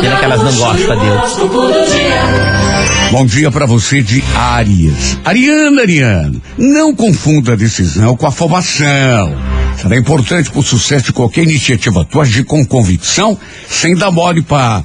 Pena que elas não gostam dele. Bom dia para você de Arias. Ariana, Ariana, não confunda a decisão com afobação. Será importante para o sucesso de qualquer iniciativa tua agir com convicção, sem dar mole para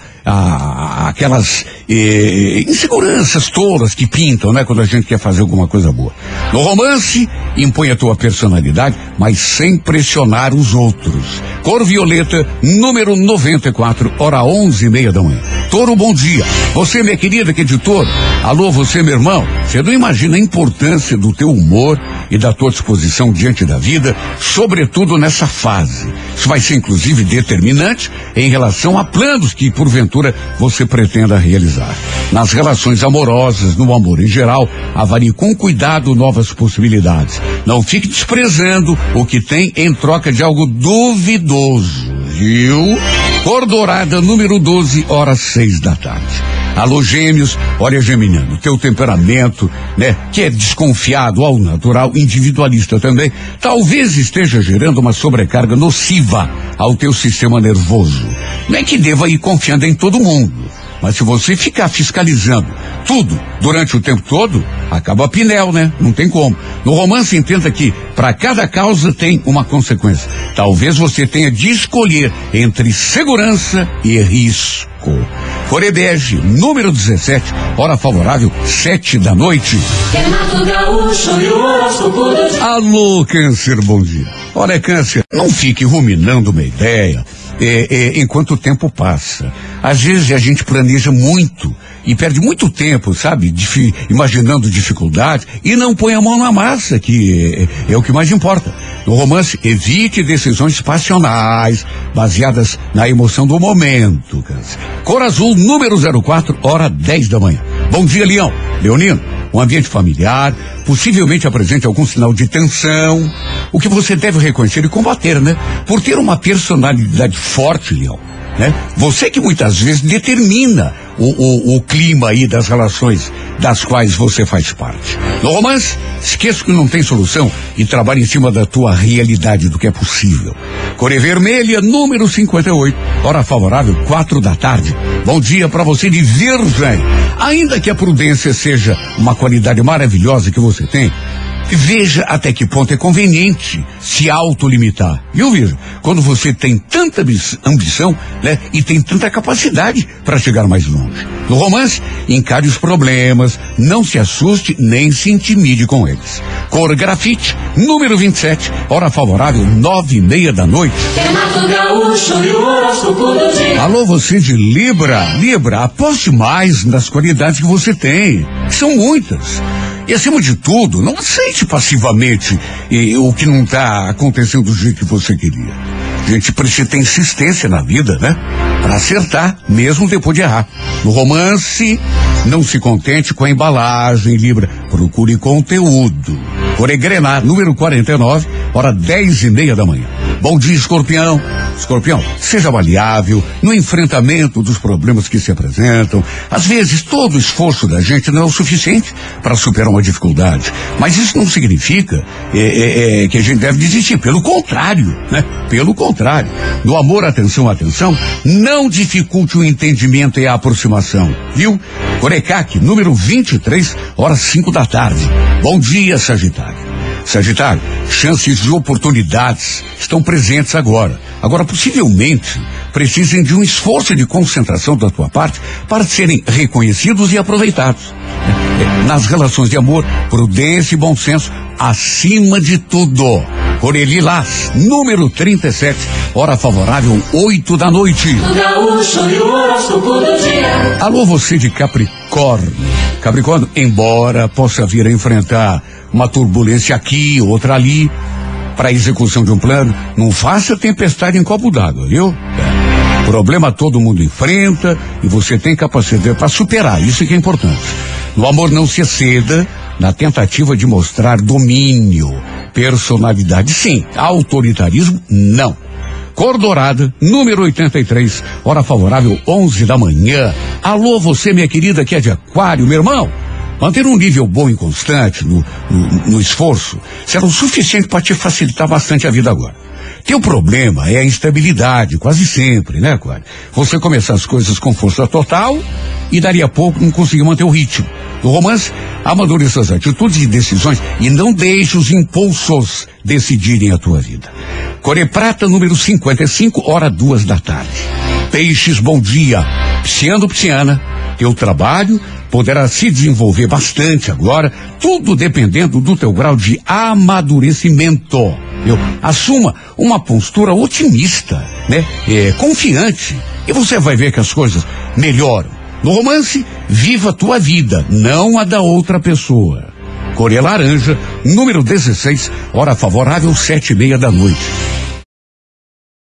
aquelas eh, inseguranças todas que pintam, né? Quando a gente quer fazer alguma coisa boa. No romance, impõe a tua personalidade, mas sem pressionar os outros. Cor violeta, número 94, hora onze e meia da manhã. Toro, bom dia. Você, minha querida, que é de. Alô, você, meu irmão. Você não imagina a importância do teu humor e da tua disposição diante da vida, sobretudo nessa fase. Isso vai ser, inclusive, determinante em relação a planos que, porventura, você pretenda realizar. Nas relações amorosas, no amor em geral, avalie com cuidado novas possibilidades. Não fique desprezando o que tem em troca de algo duvidoso, viu? Cor dourada, número 12, horas seis da tarde. Alô, gêmeos, olha, Geminiano, teu temperamento, né, que é desconfiado ao natural, individualista também, talvez esteja gerando uma sobrecarga nociva ao teu sistema nervoso. Não é que deva ir confiando em todo mundo. Mas se você ficar fiscalizando tudo durante o tempo todo, acaba pinel, né? Não tem como. No romance, entenda que para cada causa tem uma consequência. Talvez você tenha de escolher entre segurança e risco. Corebege, número 17, hora favorável, sete da noite. Alô, Câncer, bom dia. Olha, Câncer, não fique ruminando uma ideia é, é, enquanto o tempo passa. Às vezes a gente planeja muito e perde muito tempo, sabe, Difi imaginando dificuldades e não põe a mão na massa, que é, é o que mais importa. No romance, evite decisões passionais, baseadas na emoção do momento. Cor azul, número 04, hora 10 da manhã. Bom dia, Leão. Leonino, um ambiente familiar, possivelmente apresente algum sinal de tensão, o que você deve reconhecer e combater, né? Por ter uma personalidade forte, Leão, né? Você que muitas vezes determina o, o, o, clima aí das relações das quais você faz parte. No romance, esqueça que não tem solução e trabalhe em cima da tua realidade, do que é possível. Core Vermelha, número 58, hora favorável, quatro da tarde. Bom dia para você de Virgem. Ainda que a prudência seja uma qualidade maravilhosa que você tem, Veja até que ponto é conveniente se autolimitar. Viu, Virgem? Quando você tem tanta ambição, né? E tem tanta capacidade para chegar mais longe. No romance, encare os problemas, não se assuste nem se intimide com eles. Cor grafite, número 27, hora favorável, nove e meia da noite. Alô, você de Libra. Libra, aposte mais nas qualidades que você tem. São muitas. E acima de tudo, não aceite passivamente e, o que não está acontecendo do jeito que você queria. A gente precisa ter insistência na vida, né? Para acertar, mesmo depois de errar. No romance, não se contente com a embalagem, Libra. Procure conteúdo. Coregrenar, número 49, hora dez e meia da manhã. Bom dia, escorpião. Escorpião, seja maleável no enfrentamento dos problemas que se apresentam. Às vezes, todo o esforço da gente não é o suficiente para superar uma dificuldade. Mas isso não significa é, é, é, que a gente deve desistir. Pelo contrário, né? Pelo contrário. No amor, atenção, atenção, não dificulte o entendimento e a aproximação. Viu? Corecac, número 23, horas 5 da tarde. Bom dia, Sagitário. Sagitário, chances de oportunidades estão presentes agora. Agora, possivelmente, precisem de um esforço de concentração da tua parte para serem reconhecidos e aproveitados. Nas relações de amor, prudência e bom senso acima de tudo. Coreli Las, número 37, hora favorável, 8 da noite. Alô, você de Capricórnio. Capricórnio, embora possa vir a enfrentar uma turbulência aqui, outra ali, para a execução de um plano, não faça tempestade em copo d'água, viu? É. Problema todo mundo enfrenta e você tem capacidade para superar, isso que é importante. No amor não se exceda na tentativa de mostrar domínio, personalidade sim, autoritarismo não. Cor Dourada, número 83, hora favorável 11 da manhã. Alô, você, minha querida, que é de Aquário, meu irmão. Manter um nível bom e constante no, no, no esforço será o suficiente para te facilitar bastante a vida agora. Teu problema é a instabilidade, quase sempre, né, Quad? Você começar as coisas com força total e daria a pouco não conseguir manter o ritmo. No romance, amadureça as atitudes e decisões e não deixe os impulsos decidirem a tua vida. Core Prata, número 55, hora duas da tarde. Peixes, bom dia. Pisciano, pisciana, teu trabalho poderá se desenvolver bastante agora, tudo dependendo do teu grau de amadurecimento. Eu assuma uma postura otimista, né? É, confiante. E você vai ver que as coisas melhoram. No romance, viva a tua vida, não a da outra pessoa. Coreia Laranja, número 16, hora favorável, sete e meia da noite.